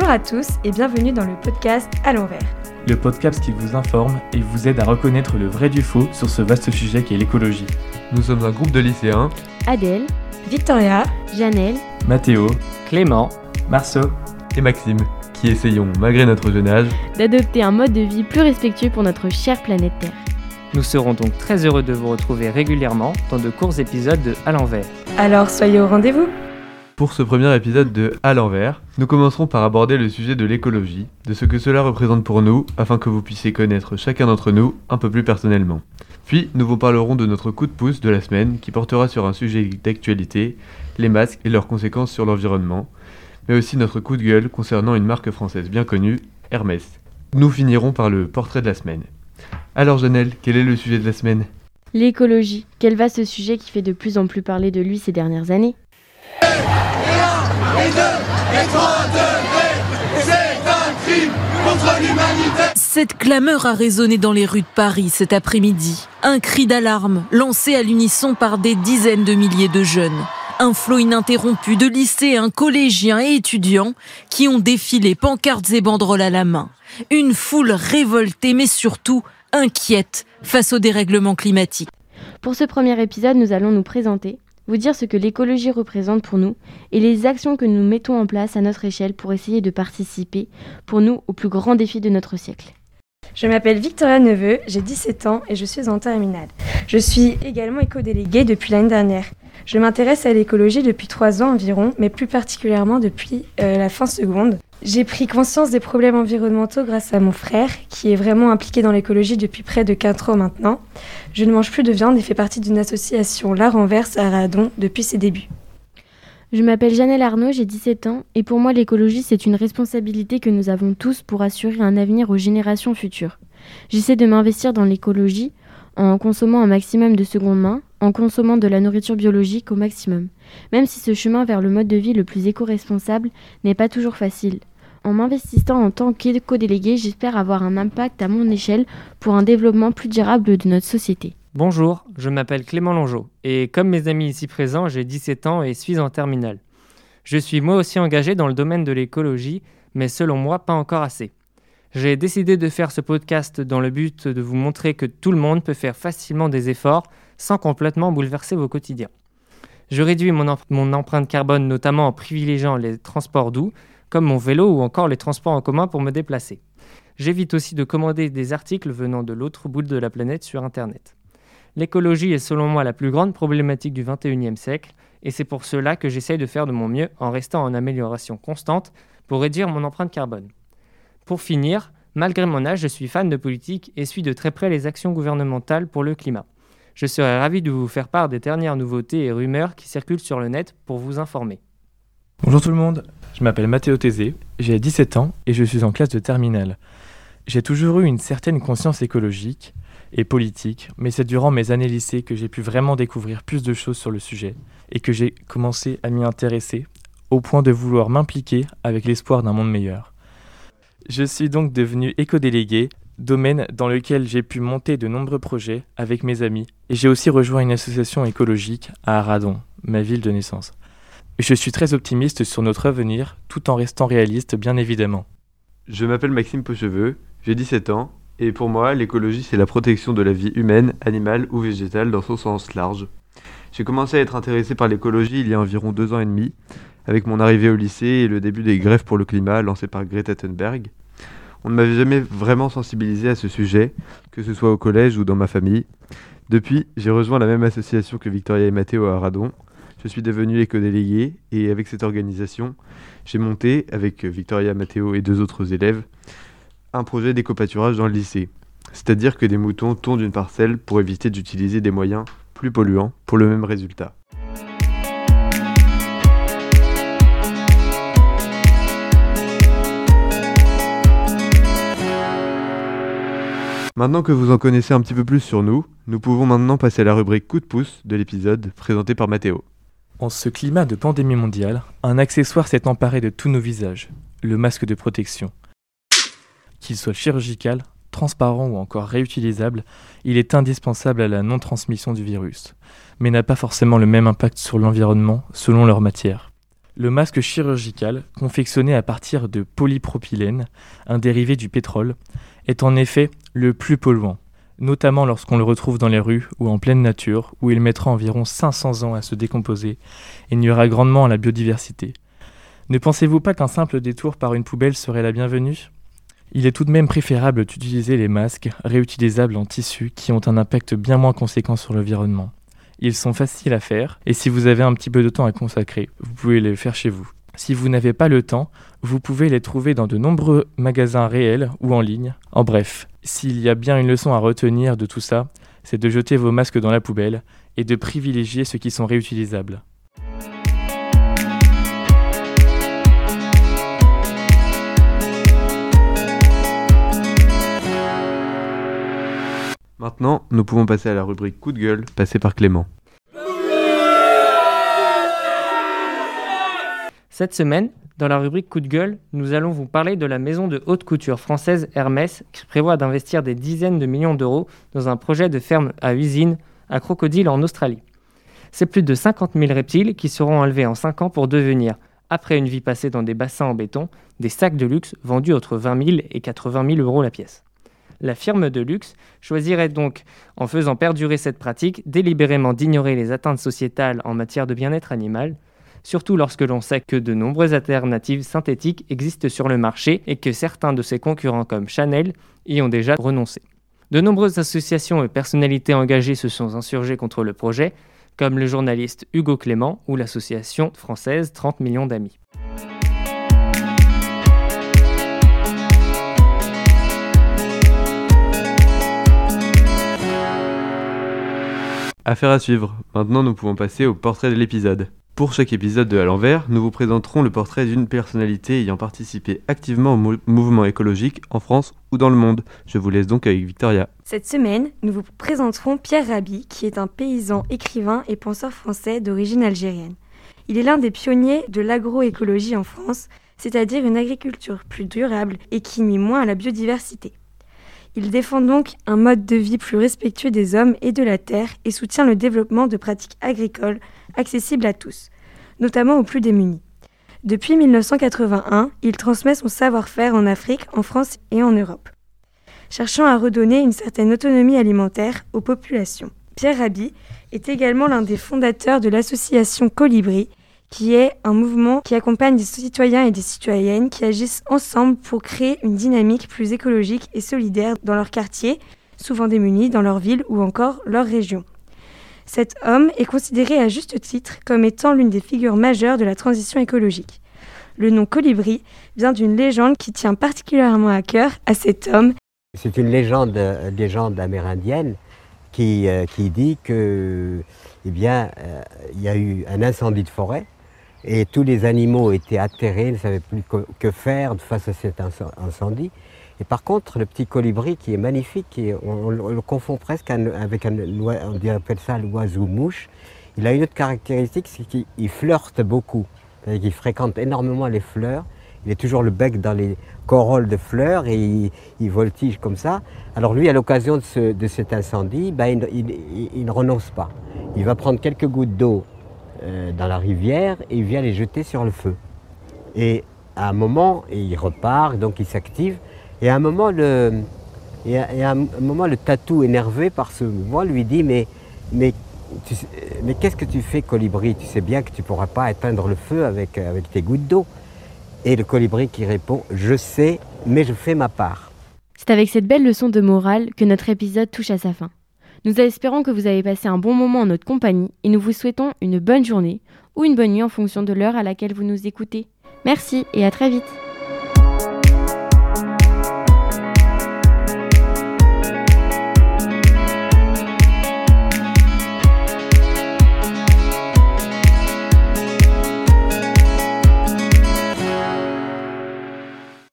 Bonjour à tous et bienvenue dans le podcast À l'envers. Le podcast qui vous informe et vous aide à reconnaître le vrai du faux sur ce vaste sujet qu'est l'écologie. Nous sommes un groupe de lycéens, Adèle, Victoria, Janelle, Mathéo, Clément, Marceau, et Maxime, qui essayons, malgré notre jeune âge, d'adopter un mode de vie plus respectueux pour notre chère planète Terre. nous serons donc très heureux de vous retrouver régulièrement dans de courts épisodes de À l'envers. alors soyez au rendez-vous. Pour ce premier épisode de À l'envers, nous commencerons par aborder le sujet de l'écologie, de ce que cela représente pour nous, afin que vous puissiez connaître chacun d'entre nous un peu plus personnellement. Puis, nous vous parlerons de notre coup de pouce de la semaine, qui portera sur un sujet d'actualité, les masques et leurs conséquences sur l'environnement, mais aussi notre coup de gueule concernant une marque française bien connue, Hermès. Nous finirons par le portrait de la semaine. Alors Janelle, quel est le sujet de la semaine? L'écologie, quel vaste sujet qui fait de plus en plus parler de lui ces dernières années? Cette clameur a résonné dans les rues de Paris cet après-midi. Un cri d'alarme lancé à l'unisson par des dizaines de milliers de jeunes. Un flot ininterrompu de lycéens, collégiens et étudiants qui ont défilé pancartes et banderoles à la main. Une foule révoltée mais surtout inquiète face au dérèglement climatique. Pour ce premier épisode, nous allons nous présenter, vous dire ce que l'écologie représente pour nous et les actions que nous mettons en place à notre échelle pour essayer de participer, pour nous, au plus grand défi de notre siècle. Je m'appelle Victoria Neveu, j'ai 17 ans et je suis en terminale. Je suis également éco-déléguée depuis l'année dernière. Je m'intéresse à l'écologie depuis 3 ans environ, mais plus particulièrement depuis euh, la fin seconde. J'ai pris conscience des problèmes environnementaux grâce à mon frère, qui est vraiment impliqué dans l'écologie depuis près de 4 ans maintenant. Je ne mange plus de viande et fais partie d'une association La Renverse à Radon depuis ses débuts. Je m'appelle Janelle Arnaud, j'ai 17 ans et pour moi l'écologie c'est une responsabilité que nous avons tous pour assurer un avenir aux générations futures. J'essaie de m'investir dans l'écologie en consommant un maximum de seconde main, en consommant de la nourriture biologique au maximum, même si ce chemin vers le mode de vie le plus éco-responsable n'est pas toujours facile. En m'investissant en tant qu'éco-délégué, j'espère avoir un impact à mon échelle pour un développement plus durable de notre société. Bonjour, je m'appelle Clément Longeau et comme mes amis ici présents, j'ai 17 ans et suis en terminale. Je suis moi aussi engagé dans le domaine de l'écologie, mais selon moi pas encore assez. J'ai décidé de faire ce podcast dans le but de vous montrer que tout le monde peut faire facilement des efforts sans complètement bouleverser vos quotidiens. Je réduis mon, em- mon empreinte carbone notamment en privilégiant les transports doux, comme mon vélo ou encore les transports en commun pour me déplacer. J'évite aussi de commander des articles venant de l'autre bout de la planète sur Internet. L'écologie est selon moi la plus grande problématique du 21e siècle, et c'est pour cela que j'essaye de faire de mon mieux en restant en amélioration constante pour réduire mon empreinte carbone. Pour finir, malgré mon âge, je suis fan de politique et suis de très près les actions gouvernementales pour le climat. Je serais ravi de vous faire part des dernières nouveautés et rumeurs qui circulent sur le net pour vous informer. Bonjour tout le monde, je m'appelle Mathéo Tézé, j'ai 17 ans et je suis en classe de terminale. J'ai toujours eu une certaine conscience écologique et politique, mais c'est durant mes années lycée que j'ai pu vraiment découvrir plus de choses sur le sujet et que j'ai commencé à m'y intéresser au point de vouloir m'impliquer avec l'espoir d'un monde meilleur. Je suis donc devenu éco-délégué, domaine dans lequel j'ai pu monter de nombreux projets avec mes amis et j'ai aussi rejoint une association écologique à Aradon, ma ville de naissance. Je suis très optimiste sur notre avenir, tout en restant réaliste, bien évidemment. Je m'appelle Maxime Pocheveux, j'ai 17 ans, et pour moi, l'écologie c'est la protection de la vie humaine, animale ou végétale dans son sens large. J'ai commencé à être intéressé par l'écologie il y a environ deux ans et demi, avec mon arrivée au lycée et le début des grèves pour le climat lancées par Greta Thunberg. On ne m'avait jamais vraiment sensibilisé à ce sujet, que ce soit au collège ou dans ma famille. Depuis, j'ai rejoint la même association que Victoria et Mathéo à Radon. Je suis devenu éco-délégué et avec cette organisation, j'ai monté, avec Victoria, Mathéo et deux autres élèves, un projet d'éco-pâturage dans le lycée. C'est-à-dire que des moutons tondent une parcelle pour éviter d'utiliser des moyens plus polluants pour le même résultat. Maintenant que vous en connaissez un petit peu plus sur nous, nous pouvons maintenant passer à la rubrique coup de pouce de l'épisode présenté par Mathéo. En ce climat de pandémie mondiale, un accessoire s'est emparé de tous nos visages, le masque de protection. Qu'il soit chirurgical, transparent ou encore réutilisable, il est indispensable à la non-transmission du virus, mais n'a pas forcément le même impact sur l'environnement selon leur matière. Le masque chirurgical, confectionné à partir de polypropylène, un dérivé du pétrole, est en effet le plus polluant, notamment lorsqu'on le retrouve dans les rues ou en pleine nature, où il mettra environ 500 ans à se décomposer et nuira grandement à la biodiversité. Ne pensez-vous pas qu'un simple détour par une poubelle serait la bienvenue? Il est tout de même préférable d'utiliser les masques réutilisables en tissu qui ont un impact bien moins conséquent sur l'environnement. Ils sont faciles à faire et si vous avez un petit peu de temps à consacrer, vous pouvez les faire chez vous. Si vous n'avez pas le temps, vous pouvez les trouver dans de nombreux magasins réels ou en ligne. En bref, s'il y a bien une leçon à retenir de tout ça, c'est de jeter vos masques dans la poubelle et de privilégier ceux qui sont réutilisables. Maintenant, nous pouvons passer à la rubrique coup de gueule, passée par Clément. Cette semaine, dans la rubrique coup de gueule, nous allons vous parler de la maison de haute couture française Hermès qui prévoit d'investir des dizaines de millions d'euros dans un projet de ferme à usine à Crocodile en Australie. C'est plus de 50 000 reptiles qui seront enlevés en 5 ans pour devenir, après une vie passée dans des bassins en béton, des sacs de luxe vendus entre 20 000 et 80 000 euros la pièce. La firme de luxe choisirait donc, en faisant perdurer cette pratique, délibérément d'ignorer les atteintes sociétales en matière de bien-être animal, surtout lorsque l'on sait que de nombreuses alternatives synthétiques existent sur le marché et que certains de ses concurrents comme Chanel y ont déjà renoncé. De nombreuses associations et personnalités engagées se sont insurgées contre le projet, comme le journaliste Hugo Clément ou l'association française 30 millions d'amis. Affaire à suivre. Maintenant, nous pouvons passer au portrait de l'épisode. Pour chaque épisode de À l'envers, nous vous présenterons le portrait d'une personnalité ayant participé activement au mouvement écologique en France ou dans le monde. Je vous laisse donc avec Victoria. Cette semaine, nous vous présenterons Pierre Rabhi, qui est un paysan, écrivain et penseur français d'origine algérienne. Il est l'un des pionniers de l'agroécologie en France, c'est-à-dire une agriculture plus durable et qui nuit moins à la biodiversité. Il défend donc un mode de vie plus respectueux des hommes et de la terre et soutient le développement de pratiques agricoles accessibles à tous, notamment aux plus démunis. Depuis 1981, il transmet son savoir-faire en Afrique, en France et en Europe, cherchant à redonner une certaine autonomie alimentaire aux populations. Pierre Rabhi est également l'un des fondateurs de l'association Colibri, qui est un mouvement qui accompagne des citoyens et des citoyennes qui agissent ensemble pour créer une dynamique plus écologique et solidaire dans leur quartier, souvent démunis, dans leur ville ou encore leur région. Cet homme est considéré à juste titre comme étant l'une des figures majeures de la transition écologique. Le nom Colibri vient d'une légende qui tient particulièrement à cœur à cet homme. C'est une légende, légende amérindienne qui, euh, dit que, eh euh, y a eu un incendie de forêt et tous les animaux étaient atterrés, ne savaient plus que faire face à cet incendie. Et par contre, le petit colibri qui est magnifique, on, le confond presque avec un, on appelle ça l'oiseau-mouche, il a une autre caractéristique, c'est qu'il flirte beaucoup. Qu'il fréquente énormément les fleurs. Il est toujours le bec dans les corolles de fleurs et il, voltige comme ça. Alors lui, à l'occasion de, cet incendie, ben, il ne renonce pas. Il va prendre quelques gouttes d'eau euh, dans la rivière et il vient les jeter sur le feu. Et à un moment, il repart, donc il s'active. Et à un moment, le, et à, un moment, le tatou énervé par ce mouvement lui dit Mais, mais, mais qu'est-ce que tu fais, colibri? Tu sais bien que tu ne pourras pas éteindre le feu avec, avec tes gouttes d'eau. Et le colibri qui répond Je sais, mais je fais ma part. C'est avec cette belle leçon de morale que notre épisode touche à sa fin. Nous espérons que vous avez passé un bon moment en notre compagnie et nous vous souhaitons une bonne journée ou une bonne nuit en fonction de l'heure à laquelle vous nous écoutez. Merci et à très vite